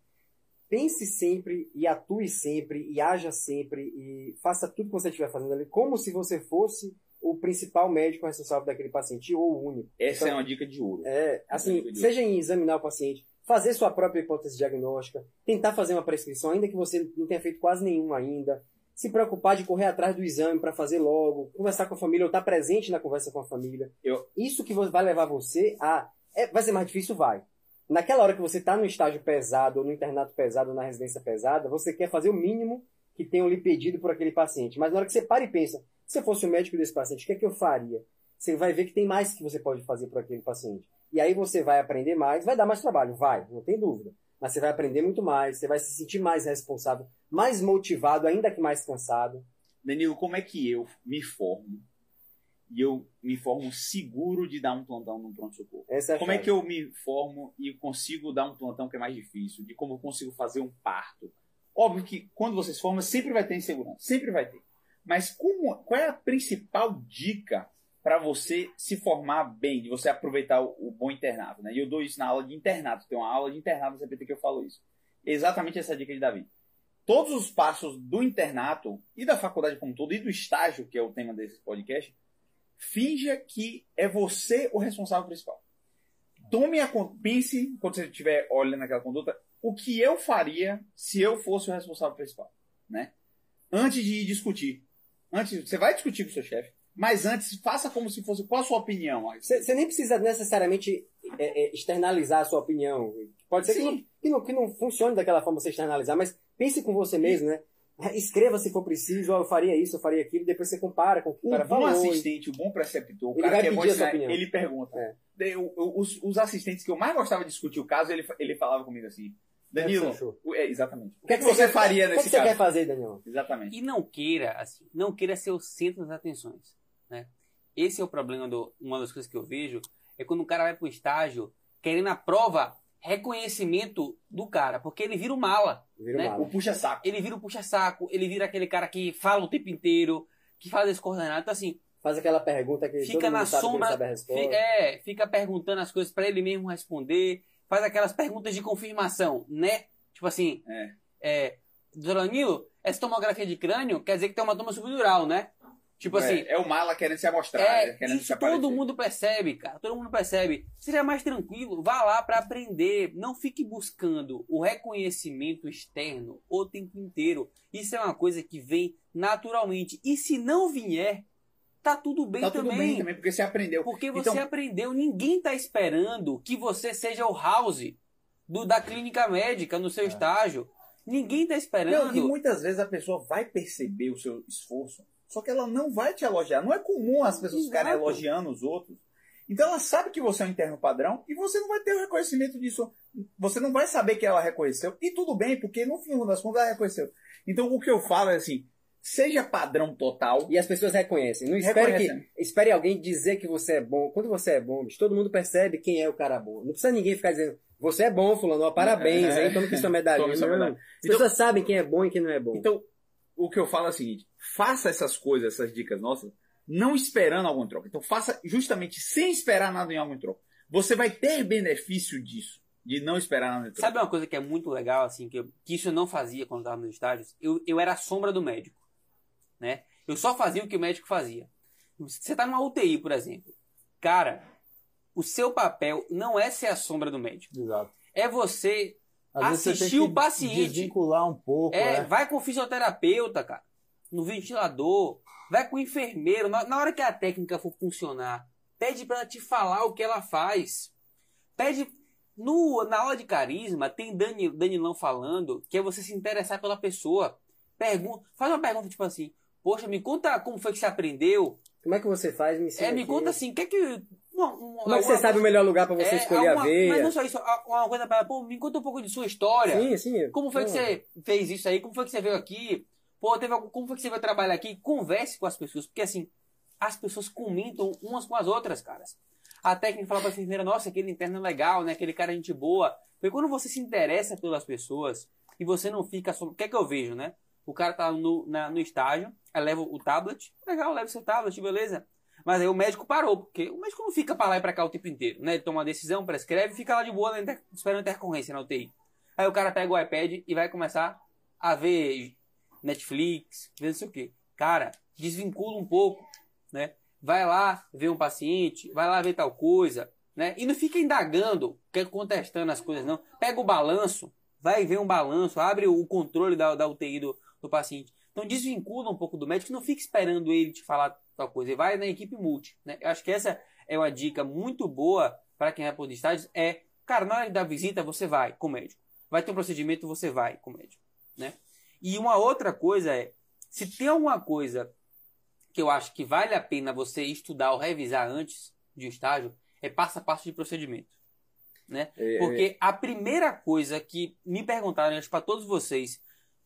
Pense sempre e atue sempre e haja sempre e faça tudo que você estiver fazendo ali como se você fosse o principal médico responsável daquele paciente ou o único. Essa Então, é uma dica de ouro. é, assim, Entendi. seja em examinar o paciente, fazer sua própria hipótese diagnóstica, tentar fazer uma prescrição, ainda que você não tenha feito quase nenhum ainda, se preocupar de correr atrás do exame para fazer logo, conversar com a família ou estar presente na conversa com a família. Eu- Isso que vai levar você a. é, vai ser mais difícil? Vai. Naquela hora que você está no estágio pesado, ou no internato pesado, ou na residência pesada, você quer fazer o mínimo que tenham lhe pedido por aquele paciente. Mas na hora que você para e pensa, se eu fosse o médico desse paciente, o que é que eu faria? Você vai ver que tem mais que você pode fazer por aquele paciente. E aí você vai aprender mais, vai dar mais trabalho, vai, não tem dúvida. Mas você vai aprender muito mais, você vai se sentir mais responsável, mais motivado, ainda que mais cansado. Danilo, como é que eu me formo e eu me formo seguro de dar um plantão no pronto-socorro? É Como é que eu me formo e consigo dar um plantão que é mais difícil? De como eu consigo fazer um parto? Óbvio que quando você se forma, sempre vai ter insegurança. Sempre vai ter. Mas como, qual é a principal dica para você se formar bem, de você aproveitar o, o bom internato? Né? E eu dou isso na aula de internato. Tem uma aula de internato no CPT que eu falo isso. Exatamente essa dica de Davi. Todos os passos do internato e da faculdade como um todo, e do estágio, que é o tema desse podcast, finja que é você o responsável principal. Tome a pense quando você estiver olhando aquela conduta, o que eu faria se eu fosse o responsável principal, né? Antes de discutir, antes você vai discutir com o seu chefe, mas antes faça como se fosse qual a sua opinião. Você nem precisa necessariamente é, é, externalizar a sua opinião. Pode ser que não, que, não, que não funcione daquela forma você externalizar, mas pense com você mesmo, né? Escreva se for preciso, ó, eu faria isso, eu faria aquilo, depois você compara com o que o O cara bom falou. e- assistente, o bom preceptor, o Ele cara que é bom ensinar, ele pergunta. É. O- o- Os, os assistentes que eu mais gostava de discutir o caso, ele, ele falava comigo assim, Danilo, você o- é, exatamente. O que, é que você quer- faria O que, é nesse que você caso? quer fazer, Daniel? Exatamente. E não queira, assim, não queira ser o centro das atenções, né? Esse é o problema do, uma das coisas que eu vejo, é quando o cara vai pro estágio querendo a prova, reconhecimento do cara, porque ele vira o mala, Vira Né? mala. O puxa-saco. ele vira o puxa-saco, ele vira aquele cara que fala o tempo inteiro, que faz esse coordenado, então assim, Faz aquela pergunta que Fica todo na sombra, ele sabe a resposta. fi- é, fica perguntando as coisas pra ele mesmo responder, faz aquelas perguntas de confirmação, né? Tipo assim, É. é, doutor Danilo, essa tomografia de crânio quer dizer que tem uma toma subdural, né? Tipo assim, é, é o mala querendo se amostrar, É, querendo se isso todo mundo percebe, cara. Todo mundo percebe. Seria mais tranquilo, vá lá para aprender. Não fique buscando o reconhecimento externo o tempo inteiro. Isso é uma coisa que vem naturalmente. E se não vier, tá tudo bem, Tá tudo também. bem também, porque você aprendeu. Porque você Então- aprendeu. Ninguém tá esperando que você seja o house do, da clínica médica no seu estágio. Ninguém tá esperando. É. Não, e muitas vezes a pessoa vai perceber o seu esforço, só que ela não vai te elogiar. Não é comum as pessoas ficarem Exato. elogiando os outros. Então ela sabe que você é um interno padrão e você não vai ter o reconhecimento disso. Você não vai saber que ela reconheceu. E tudo bem, porque no fim das contas ela reconheceu. Então o que eu falo é assim: seja padrão total. E as pessoas reconhecem. Não espere, Reconhecem. que, espere alguém dizer que você é bom. Quando você é bom, bicho, todo mundo percebe quem é o cara bom. Não precisa ninguém ficar dizendo, você é bom, fulano, ó, parabéns, É, hein? Toma aqui sua medalha. As Então- pessoas sabem quem é bom e quem não é bom. Então, o que eu falo é o seguinte: faça essas coisas, essas dicas nossas, não esperando algum troca. Então, faça justamente sem esperar nada em algum troca. Você vai ter benefício disso, de não esperar nada em troca. Sabe uma coisa que é muito legal, assim, que, eu- que isso eu não fazia quando estava nos estágios? Eu, eu era a sombra do médico, né? Eu só fazia o que o médico fazia. Você tá numa UTI, por exemplo. Cara, o seu papel não é ser a sombra do médico. Exato. É você Às vezes você Assistir que o paciente. Desvincular um pouco, É, né? vai com o fisioterapeuta, cara. No ventilador. Vai com o enfermeiro. Na, na hora que a técnica for funcionar, pede pra ela te falar o que ela faz. Pede. No, na aula de carisma, tem Dani, Danilão falando que é você se interessar pela pessoa. Pergunta, faz uma pergunta tipo assim: Poxa, me conta como foi que você aprendeu. Como é que você faz? Me ensina É, me aqui. conta assim: quer que. Uma, uma, Como é que você sabe o melhor lugar pra você é, escolher alguma- a veia? Mas não só isso, uma coisa pra ela, pô, me conta um pouco de sua história. Sim, sim. Como foi que você fez isso aí? Como foi que você veio aqui? Pô, teve algum, como foi que você veio trabalhar aqui? Converse com as pessoas, porque assim, as pessoas comentam umas com as outras, caras. A técnica fala pra enfermeira, nossa, aquele interno é legal, né? Aquele cara é gente boa. Porque quando você se interessa pelas pessoas e você não fica só. O que é que eu vejo, né? O cara tá no, na- no estágio, aí leva o tablet, legal, leva seu tablet, beleza. Mas aí o médico parou, porque o médico não fica pra lá e pra cá o tempo inteiro, né? Ele toma uma decisão, prescreve fica lá de boa inter- esperando intercorrência na UTI. Aí o cara pega o iPad e vai começar a ver Netflix, ver não sei o quê. Cara, desvincula um pouco, né? Vai lá ver um paciente, vai lá ver tal coisa, né? E não fica indagando, contestando as coisas, não. Pega o balanço, vai ver um balanço, abre o controle da, da UTI do, do paciente. Então desvincula um pouco do médico, não fica esperando ele te falar tal coisa. Ele vai na equipe multi, né? Eu acho que essa é uma dica muito boa para quem vai por estágios, é, cara, na hora da visita você vai com o médico. Vai ter um procedimento, você vai com o médico, né? E uma outra coisa é, se tem alguma coisa que eu acho que vale a pena você estudar ou revisar antes de um estágio, é passo a passo de procedimento. Né? É, Porque a primeira coisa que me perguntaram, para todos vocês,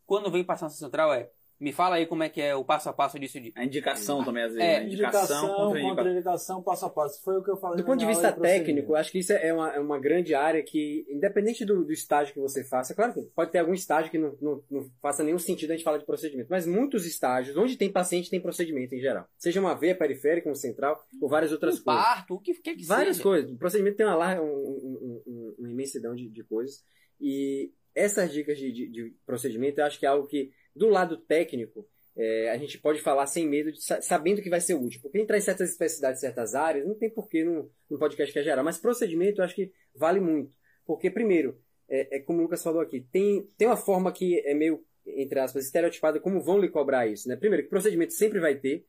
quando vem passar na central é, me fala aí como é que é o passo a passo disso de. A indicação também, às vezes. É, né? Indicação, contraindicação. contraindicação, passo a passo. Foi o que eu falei Do ponto de vista técnico, acho que isso é uma, é uma grande área que, independente do, do estágio que você faça, claro que pode ter algum estágio que não, não, não faça nenhum sentido a gente falar de procedimento, mas muitos estágios, onde tem paciente, tem procedimento em geral. Seja uma veia periférica, um central, ou várias outras um coisas. parto, o que quer que Várias seja. coisas. O procedimento tem uma, larga, um- um- um- uma imensidão de, de coisas. E essas dicas de, de- de procedimento, eu acho que é algo que, do lado técnico, é, a gente pode falar sem medo, de, sa- sabendo que vai ser útil. Porque entrar em certas especificidades, certas áreas, não tem porquê no, no podcast que é geral. Mas procedimento, eu acho que vale muito. Porque, primeiro, é, é como o Lucas falou aqui, tem, tem uma forma que é meio, entre aspas, estereotipada, como vão lhe cobrar isso. Né? Primeiro, que procedimento sempre vai ter.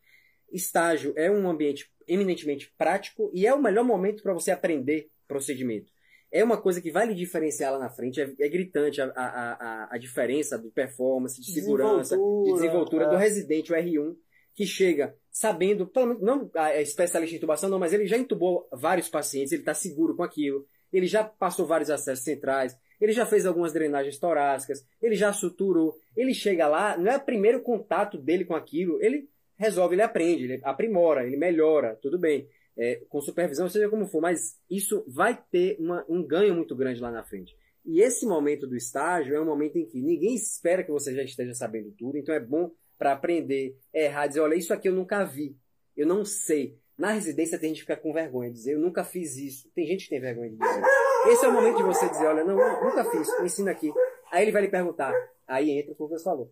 Estágio é um ambiente eminentemente prático e é o melhor momento para você aprender procedimento. É uma coisa que vai lhe diferenciar lá na frente, é, é gritante a, a, a, a diferença de performance, de segurança, de Desenvoltura, é. do residente, o R1, que chega sabendo, não é especialista em intubação, não, mas ele já intubou vários pacientes, ele está seguro com aquilo, ele já passou vários acessos centrais, ele já fez algumas drenagens torácicas, ele já suturou, ele chega lá, não é o primeiro contato dele com aquilo, ele resolve, ele aprende, ele aprimora, ele melhora, tudo bem, é, com supervisão, seja como for, mas isso vai ter uma- um ganho muito grande lá na frente. E esse momento do estágio é um momento em que ninguém espera que você já esteja sabendo tudo, então é bom para aprender, errar, dizer, olha, isso aqui eu nunca vi, eu não sei. Na residência tem gente que fica com vergonha de dizer, eu nunca fiz isso. Tem gente que tem vergonha de dizer. Esse é o momento de você dizer, olha, não, nunca fiz, eu ensino aqui. Aí ele vai lhe perguntar, aí entra o você falou.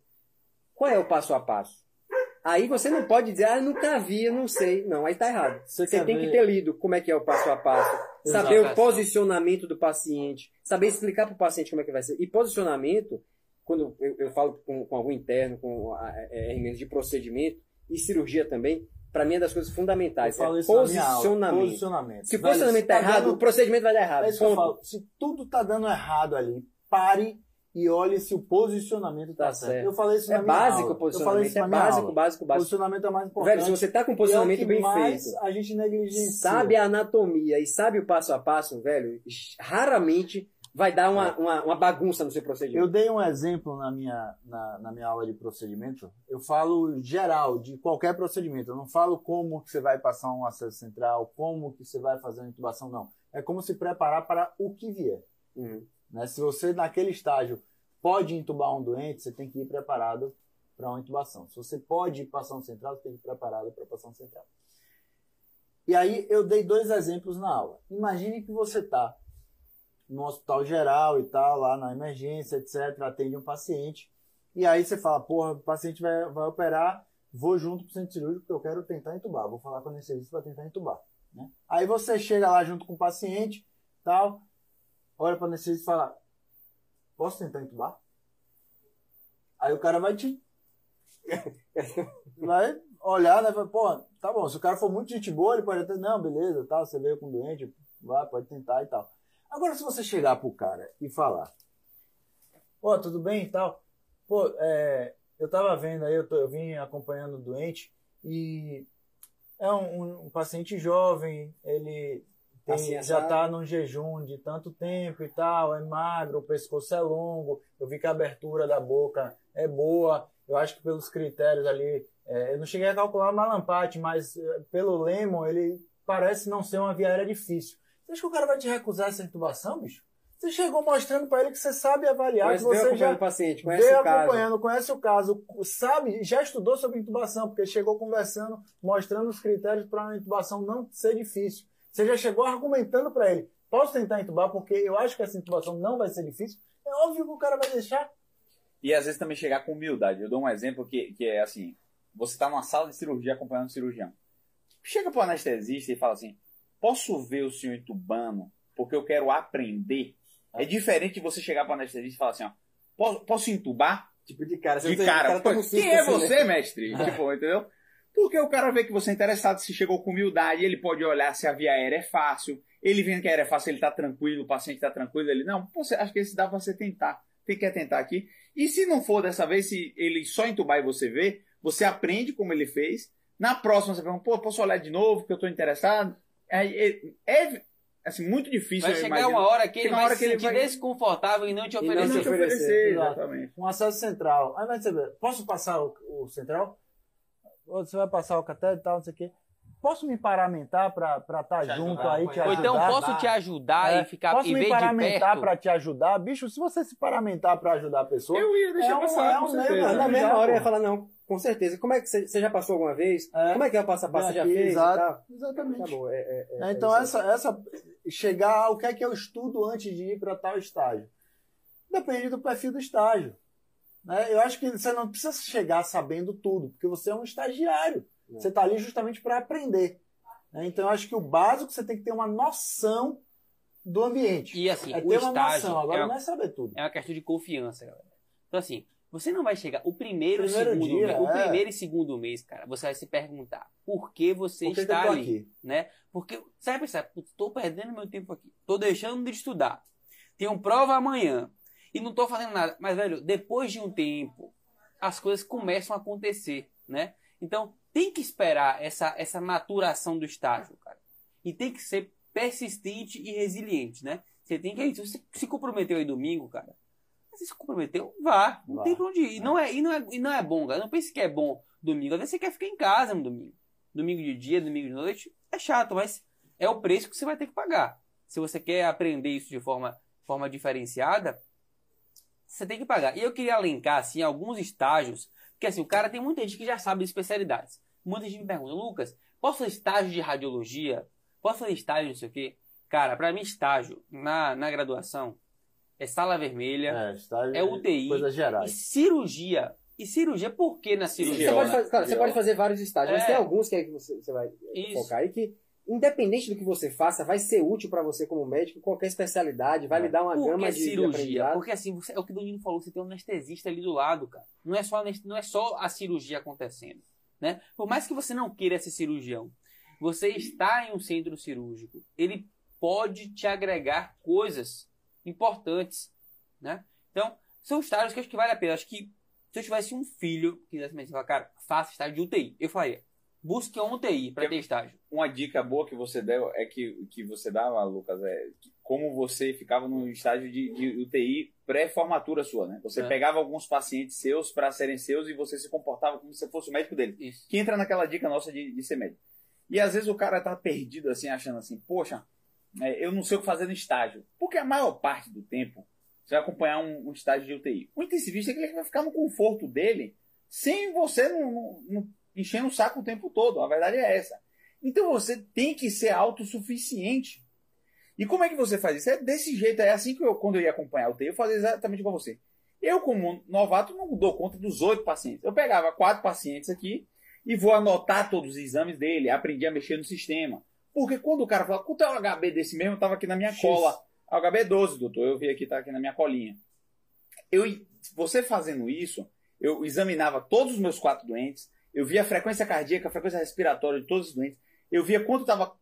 Qual é o passo a passo? Aí você não pode dizer, ah, nunca vi, eu não sei. Não, aí tá errado. Você tem que ter lido como é que é o passo a passo, Exato. saber o posicionamento do paciente, saber explicar para o paciente como é que vai ser. E posicionamento, quando eu, eu falo com, com algum interno, com a- é, é, de procedimento e cirurgia também, para mim é das coisas fundamentais. É posicionamento. Posicionamento. Se o Velho, posicionamento tá tá errado, dando- o procedimento vai dar errado. É isso que eu falo. Se tudo tá dando errado ali, pare e olhe se o posicionamento tá, Tá certo. certo. Eu falei isso É na minha básico aula. o Eu falei posicionamento. isso É na básico, aula. básico, O básico. posicionamento é mais importante. Velho, se você tá com um é o posicionamento que bem feito, a gente negligencia. sabe a anatomia e sabe o passo a passo, velho, raramente vai dar uma, uma, uma bagunça no seu Eu procedimento. dei um exemplo na minha, na, na minha aula de procedimento. Eu falo geral, de qualquer procedimento. Eu não falo como que você vai passar um acesso central, como que você vai fazer uma intubação, não. É como se preparar para o que vier. Uhum. Né? Se você, naquele estágio, pode intubar um doente, você tem que ir preparado para uma intubação. Se você pode passar um central, você tem que ir preparado para passar um central. E aí eu dei dois exemplos na aula. Imagine que você está no hospital geral e tal, lá na emergência, etc., atende um paciente, e aí você fala, porra, o paciente vai, vai operar, vou junto pro centro cirúrgico porque eu quero tentar entubar, vou falar com o anestesista para tentar entubar. Né? Aí você chega lá junto com o paciente, tal, olha para o anestesista e fala, posso tentar entubar? Aí o cara vai te... [LAUGHS] vai olhar, né? Fala, Pô, tá bom, se o cara for muito gente boa, ele pode até, não, beleza, tal, você veio com doente, vai, pode tentar e tal. Agora, se você chegar pro cara e falar, pô, tudo bem e tal, pô, é, eu tava vendo aí, eu, tô- eu vim acompanhando o doente e é um, um- um paciente jovem, ele tem- Assim, já assado. tá num jejum de tanto tempo e tal, é magro, o pescoço é longo, eu vi que a abertura da boca é boa, eu acho que pelos critérios ali, é, eu não cheguei a calcular o malampate, mas é, pelo Lemon, ele parece não ser uma via aérea difícil. Você acha que o cara vai te recusar essa intubação, bicho? Você chegou mostrando para ele que você sabe avaliar, Mas que você já o paciente, conhece veio o caso. acompanhando, conhece o caso, sabe, já estudou sobre intubação, porque chegou conversando, mostrando os critérios para uma intubação não ser difícil. Você já chegou argumentando para ele, posso tentar intubar porque eu acho que essa intubação não vai ser difícil. É óbvio que o cara vai deixar. E às vezes também chegar com humildade. Eu dou um exemplo que, que é assim: você está numa sala de cirurgia acompanhando o cirurgião. Chega para o anestesista e fala assim: posso ver o senhor entubando porque eu quero aprender. É diferente de você chegar para o anestesista e falar assim: ó, posso, posso entubar? Tipo de cara. De você- cara, o cara tá pô, susto, quem é assim, né? você, mestre? Tipo, entendeu? Porque o cara vê que você é interessado, se chegou com humildade, ele pode olhar se a via aérea é fácil. Ele vendo que a aérea é fácil, ele tá tranquilo, o paciente tá tranquilo, ele, não, pô, você- acho que esse dá pra você tentar. Você quer tentar aqui? E se não for dessa vez, se ele só entubar e você vê, você aprende como ele fez. Na próxima você pergunta, pô, posso olhar de novo, que eu tô interessado? É, é, é, assim, muito difícil, Vai chegar uma hora que ele vai hora se que ele sentir vai- desconfortável e não te E não oferecer. te oferecer, oferecer, exatamente. Um acesso central. Aí vai dizer, posso passar o, o central? Você vai passar o catéter e tal, não sei o quê. Posso me paramentar para estar Te junto ajudar, aí, te Ou Ou ajudar? então posso te ajudar É, e ficar posso e me ver de paramentar para te ajudar? Bicho, se você se paramentar para ajudar a pessoa, Eu ia deixar É um- passar, é um certeza. meio- Não, na mesma hora eu ia falar, não, com certeza. Como é que você, já passou alguma vez? É. Como é que é o passo a passo? Você já fez exato. Exatamente. Tá bom. É, é, é, É, então, é essa, essa. Chegar ao que é que eu estudo antes de ir para tal estágio? Depende do perfil do estágio. Né? Eu acho que você não precisa chegar sabendo tudo, porque você é um estagiário. É. Você está ali justamente para aprender. né? Então, eu acho que o básico você tem que ter uma noção do ambiente. E assim, é o ter uma estágio noção. Agora é uma- não é saber tudo. é uma questão de confiança, galera. Então, assim, você não vai chegar. O primeiro, Primeiro segundo dia, mês, o é. primeiro e segundo mês, cara, você vai se perguntar por que você Por que que está tô ali, aqui? né? Porque você vai pensar, "Putz, tô perdendo meu tempo aqui, tô deixando de estudar, tenho prova amanhã e não tô fazendo nada. Mas, velho, depois de um tempo, as coisas começam a acontecer, né? Então, tem que esperar essa, essa maturação do estágio, cara. E tem que ser persistente e resiliente, né? Você tem que. Se você se comprometeu aí domingo, cara. Você se comprometeu, vá. Não Vá. tem pra onde ir. E não é, e, não é, e não é bom, cara. Não pense que é bom domingo. Às vezes você quer ficar em casa no domingo. Domingo de dia, domingo de noite. É chato, mas é o preço que você vai ter que pagar. Se você quer aprender isso de forma, forma diferenciada, você tem que pagar. E eu queria elencar, assim, alguns estágios. Porque, assim, o cara tem muita gente que já sabe de especialidades. Muita gente me pergunta, Lucas, posso fazer estágio de radiologia? Posso fazer estágio, não sei o quê? Cara, pra mim, estágio na, na graduação é sala vermelha, É, estágio, é UTI. E cirurgia. E cirurgia, por que na cirurgia? Você, pode fazer, cara, você pode fazer vários estágios, mas É. tem alguns que, é que você, você vai Isso. focar aí que, independente do que você faça, vai ser útil para você como médico, qualquer especialidade, vai É. lhe dar uma Por gama que de, cirurgia? aprendizado. Porque assim, você- é o que o Danilo falou, você tem um anestesista ali do lado, cara. Não é só, não é só a cirurgia acontecendo. Né? Por mais que você não queira ser cirurgião, você está em um centro cirúrgico. Ele pode te agregar coisas importantes. Né? Então, são estágios que eu acho que vale a pena. Acho que se eu tivesse um filho que quisesse me falar, cara, faça estágio de UTI. Eu faria. Busque um UTI para ter estágio. uma dica boa que você deu é que, que você dava, Lucas, é como você ficava no estágio de, de UTI pré-formatura sua, né? Você É. pegava alguns pacientes seus para serem seus e você se comportava como se fosse o médico dele. Isso. Que entra naquela dica nossa de, de ser médico. E às vezes o cara tá perdido assim, achando assim, poxa, é, eu não sei o que fazer no estágio. Porque a maior parte do tempo você vai acompanhar um, um estágio de UTI. O intensivista é que ele vai ficar no conforto dele sem você não, não, não enchendo o saco o tempo todo. A verdade é essa. Então você tem que ser autossuficiente. E como é que você faz isso? É desse jeito. É assim que eu, quando eu ia acompanhar o UTI, eu fazia exatamente igual você. Eu, como novato, não dou conta dos oito pacientes. Eu pegava quatro pacientes aqui e vou anotar todos os exames dele. Aprendi a mexer no sistema. Porque quando o cara fala, quanto é o HB desse mesmo? Tava aqui na minha X. cola. O HB é 12, doutor. Eu vi aqui, tá aqui na minha colinha. Eu, você fazendo isso, eu examinava todos os meus quatro doentes. Eu via a frequência cardíaca, a frequência respiratória de todos os doentes. Eu via quanto estava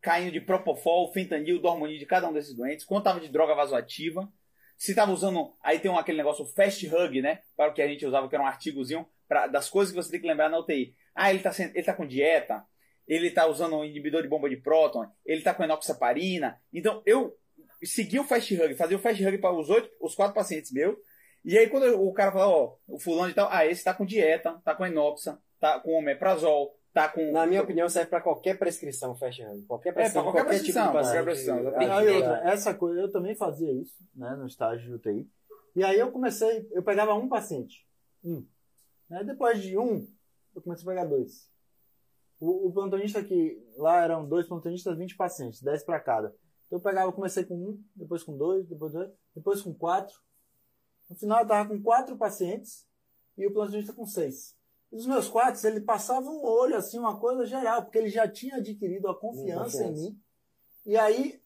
caindo de propofol, fentanil, dormonil de cada um desses doentes, quanto estava de droga vasoativa, se estava usando. Aí tem um, aquele negócio fast hug, né? Para o que a gente usava, que era um artigozinho pra, das coisas que você tem que lembrar na UTI. Ah, ele está ele tá com dieta, ele está usando um inibidor de bomba de próton, ele está com enoxaparina. Então eu segui o fast hug, fazia o fast hug para os oito, os quatro pacientes meus. E aí quando o cara fala, ó, o fulano de tal, ah, esse tá com dieta, tá com enoxa, tá com omeprazol, tá com. Na minha opinião, serve para qualquer prescrição, fast hand. Qualquer prescrição, pra qualquer qualquer prescrição, tipo de qualquer prescrição, Ah. Aí, é. outra, essa coisa, eu também fazia isso, né, no estágio de UTI. E aí eu comecei, eu pegava um paciente, um. Né, depois de um, eu comecei a pegar dois. O, o plantonista que lá eram dois plantonistas, 20 pacientes, 10 para cada. Então eu pegava, eu comecei com um, depois com dois, depois dois, depois com quatro. No final eu tava com quatro pacientes e o plantonista com seis. Dos meus quatro, ele passava um olho, assim, uma coisa geral, porque ele já tinha adquirido a confiança em mim. E aí,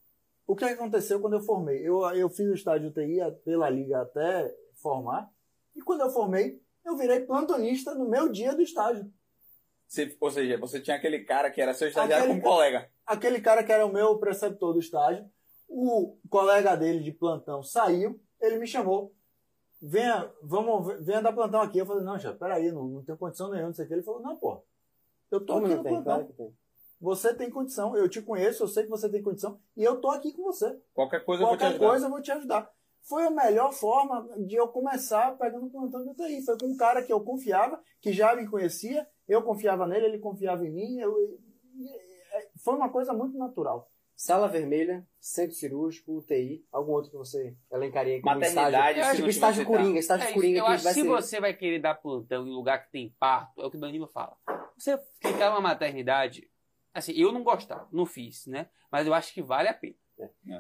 o que aconteceu quando eu formei? Eu, eu fiz o estágio UTI pela liga até formar. E quando eu formei, eu virei plantonista no meu dia do estágio. Você- ou seja, você tinha aquele cara que era seu estagiário Aquele como colega. Aquele cara que era o meu preceptor do estágio, o colega dele de plantão saiu, ele me chamou. Venha, vamos, venha dar plantão aqui. Eu falei, não, já, peraí, não, não tenho condição nenhuma, não sei o que. Ele falou, não, pô, eu tô Como aqui no tem? plantão. Claro que tem. Você tem condição, eu te conheço, eu sei que você tem condição, e eu tô aqui com você. Qualquer coisa eu vou te Qualquer ajudar. coisa eu vou te ajudar. Foi a melhor forma de eu começar pegando plantão de UTI. Foi com um cara que eu confiava, que já me conhecia, eu confiava nele, ele confiava em mim. eu- foi uma coisa muito natural. Sala vermelha, centro cirúrgico, UTI, algum outro que você elencaria como Maternidade, estágio? Tipo não estágio coringa, estágio É coringa eu que acho que vai se ser... você vai querer dar plantão em lugar que tem parto, é o que o Danilo fala. Você ficar numa maternidade, assim, eu não gostava, não fiz, né? Mas eu acho que vale a pena.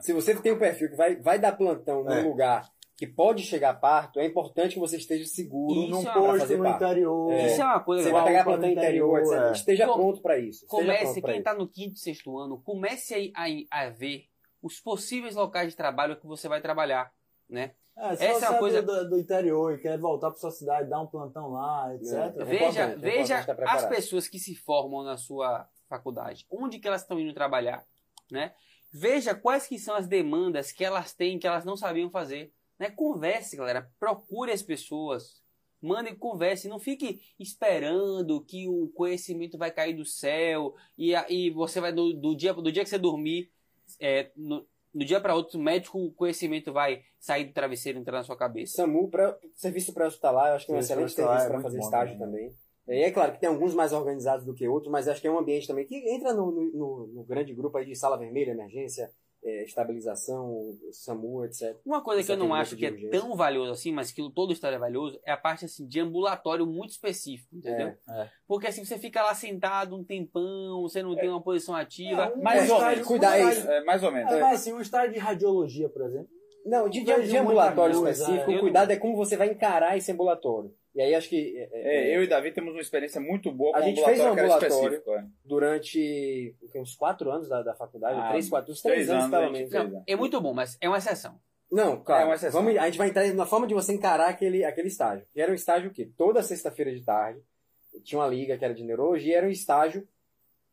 Se você tem um perfil que vai, vai dar plantão num É. lugar que pode chegar a parto, é importante que você esteja seguro Isso Num é posto fazer no parto. interior. É. Isso é uma coisa Você vai pegar plantão interior, interior, etc. é. Esteja Com- pronto para isso. Comece, quem está no quinto, sexto ano, comece a, a, a ver os possíveis locais de trabalho que você vai trabalhar, né? É, se Essa você é uma é coisa- do, do interior e quer voltar para sua cidade, dar um plantão lá, etc. É. veja é veja as pessoas que se formam na sua faculdade, onde que elas estão indo trabalhar, né? Veja quais que são as demandas que elas têm que elas não sabiam fazer, né? Converse, galera, procure as pessoas, mande converse, não fique esperando que o conhecimento vai cair do céu e, a- e você vai do, do dia do dia que você dormir, é, no, do dia para outro, o médico, o conhecimento vai sair do travesseiro e entrar na sua cabeça. SAMU, pré- serviço pré-hospitalar, eu acho que é um excelente serviço é para fazer bom estágio também, também. E é claro que tem alguns mais organizados do que outros, mas acho que é um ambiente também que entra no, no- no- no grande grupo aí de sala vermelha, emergência, é, estabilização, SAMU, etc. Uma coisa que eu não acho que é tão valioso assim, mas que todo estágio é valioso, é a parte assim de ambulatório muito específico, entendeu? É. É. Porque assim você fica lá sentado um tempão, você não tem uma posição ativa. É, um Mais ou menos. Cuidar, um é É, mais ou menos. É, mas assim, um estágio de radiologia, por exemplo. Não, de, de, de ambulatório específico, é. o cuidado é como você vai encarar esse ambulatório. E aí acho que é, é, É, eu e Davi temos uma experiência muito boa com A gente fez um ambulatório é. durante uns quatro anos da, da faculdade, Ah, três, quatro, uns três, anos, a pelo menos. Não? É muito bom, mas é uma exceção. Não, claro. É uma exceção. vamos, a gente vai entrar na forma de você encarar aquele, aquele estágio. Que era um estágio que toda sexta-feira de tarde tinha uma liga que era de neurologia, e era um estágio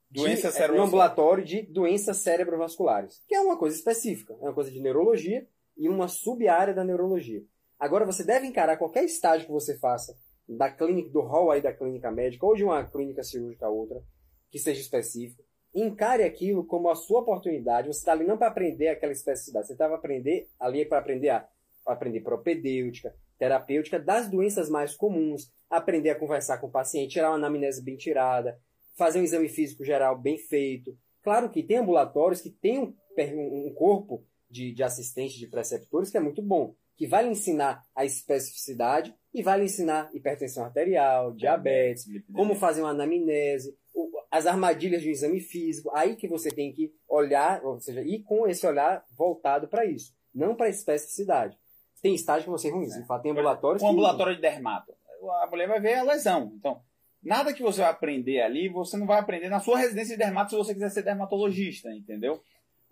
de, Doença é, no cerebrovascular. ambulatório de doenças cerebrovasculares, que é uma coisa específica, é uma coisa de neurologia e uma sub-área da neurologia. Agora você deve encarar qualquer estágio que você faça da clínica, do hall aí da clínica médica ou de uma clínica cirúrgica a outra, que seja específico. Encare aquilo como a sua oportunidade. Você está ali não para aprender aquela especificidade, você estava aprender ali para aprender a aprender propedêutica, terapêutica das doenças mais comuns, aprender a conversar com o paciente, tirar uma anamnese bem tirada, fazer um exame físico geral bem feito. Claro que tem ambulatórios que um, per- um um corpo de, de assistentes, de preceptores, que é muito bom, que vai lhe ensinar a especificidade e vai lhe ensinar hipertensão arterial, diabetes, como fazer uma anamnese, as armadilhas de um exame físico. Aí que você tem que olhar, ou seja, ir com esse olhar voltado para isso, não para a especificidade. Tem estágio que vão ser ruins, de fato, tem ambulatórios Um ambulatório de dermato. A mulher vai ver a lesão. Então, nada que você vai aprender ali, você não vai aprender na sua residência de dermato se você quiser ser dermatologista, entendeu?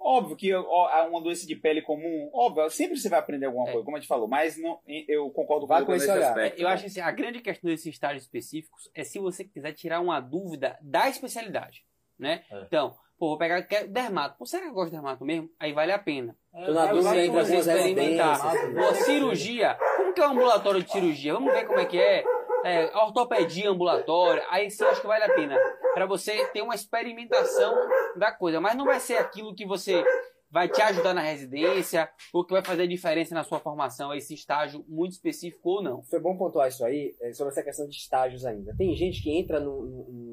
Óbvio que ó, há uma doença de pele comum, óbvio, sempre você vai aprender alguma É. coisa, como a gente falou, mas não, eu concordo o com Lucas esse olhar. aspecto. Eu acho que assim, a grande questão desses estágios específicos é se você quiser tirar uma dúvida da especialidade, né? É. Então, pô, vou pegar quer dermato. Pô, será que eu gosto de dermato mesmo? Aí vale a pena. Tô na dúvida você entre as experimentar. Pô, cirurgia. Como que é um ambulatório de cirurgia? Vamos ver como é que é. É, ortopedia ambulatória. Aí sim, acho que vale a pena. Pra você ter uma experimentação da coisa. Mas não vai ser aquilo que você vai te ajudar na residência ou que vai fazer diferença na sua formação, esse estágio muito específico ou não. Foi bom pontuar isso aí, é, sobre essa questão de estágios ainda. Tem gente que entra num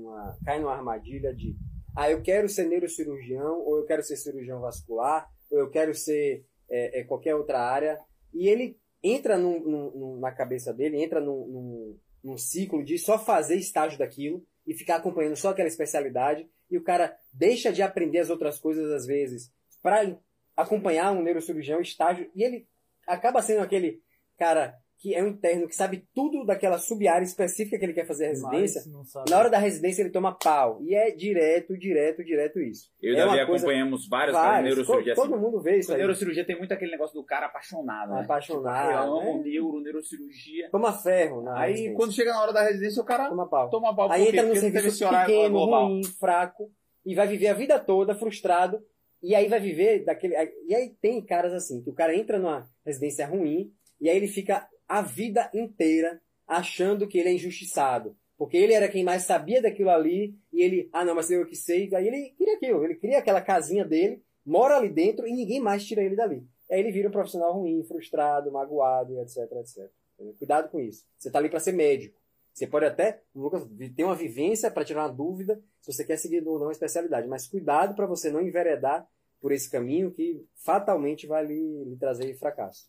numa, cai numa armadilha de ah, eu quero ser neurocirurgião, ou eu quero ser cirurgião vascular, ou eu quero ser é, é, qualquer outra área. E ele entra num, num, na cabeça dele, entra num, num, ciclo de só fazer estágio daquilo e ficar acompanhando só aquela especialidade. E o cara deixa de aprender as outras coisas às vezes para acompanhar um neurocirurgião estágio. E ele acaba sendo aquele cara que é um interno que sabe tudo daquela sub-área específica que ele quer fazer a residência, na hora da residência ele toma pau. E é direto, direto, direto isso. Eu e é Davi acompanhamos vários, vários neurocirurgia. Todo, todo mundo vê isso aí. Neurocirurgia tem muito aquele negócio do cara apaixonado, né? Apaixonado. Tipo, eu amo né? neuro, neurocirurgia. Toma ferro. Na aí residência. quando chega na hora da residência o cara toma pau. Toma pau aí entra no serviço pequeno, ruim, fraco, e vai viver a vida toda frustrado, e aí vai viver daquele... E aí tem caras assim, que o cara entra numa residência ruim, e aí ele fica a vida inteira achando que ele é injustiçado. Porque ele era quem mais sabia daquilo ali, e ele, ah não, mas eu que sei, aí ele cria aquilo, ele cria aquela casinha dele, mora ali dentro e ninguém mais tira ele dali. Aí ele vira um profissional ruim, frustrado, magoado, etc, etc. Cuidado com isso. Você está ali para ser médico. Você pode até, Lucas, ter uma vivência para tirar uma dúvida se você quer seguir ou não a especialidade, mas cuidado para você não enveredar por esse caminho que fatalmente vai lhe, lhe trazer fracasso.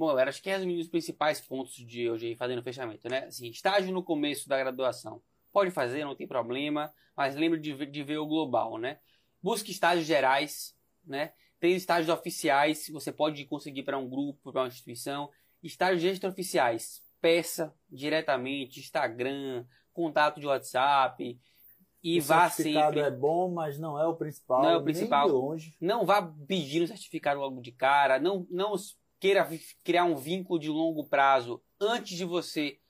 Bom, galera, acho que resumindo os principais pontos de hoje fazendo o fechamento, né? Assim, estágio no começo da graduação. Pode fazer, não tem problema, mas lembre de ver, de ver o global, né? Busque estágios gerais, né? Tem estágios oficiais, você pode conseguir para um grupo, para uma instituição. Estágios extraoficiais, peça diretamente, Instagram, contato de WhatsApp, e o vá certificado sempre. é bom, mas não é o principal. Não é o principal. Nem de longe. Não vá pedindo certificado logo de cara. Não, não queira criar um vínculo de longo prazo antes de você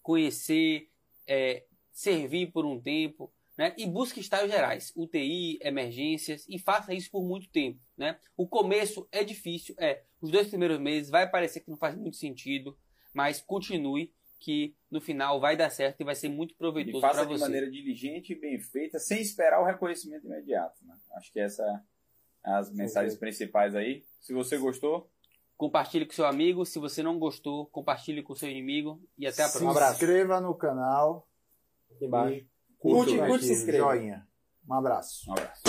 conhecer, é, servir por um tempo, né? E busque estágios gerais, UTI, emergências, e faça isso por muito tempo, né? O começo é difícil, é. Os dois primeiros meses vai parecer que não faz muito sentido, mas continue que no final vai dar certo e vai ser muito proveitoso para você. Faça de maneira diligente e bem feita, sem esperar o reconhecimento imediato, né? Acho que essa é as mensagens principais aí. Se você gostou, Compartilhe com seu amigo. Se você não gostou, compartilhe com seu inimigo. E até a Se próxima. abraço. inscreva no canal. Aqui embaixo. E curte, Curte, curte, se inscreva. Joinha. Um abraço. um abraço.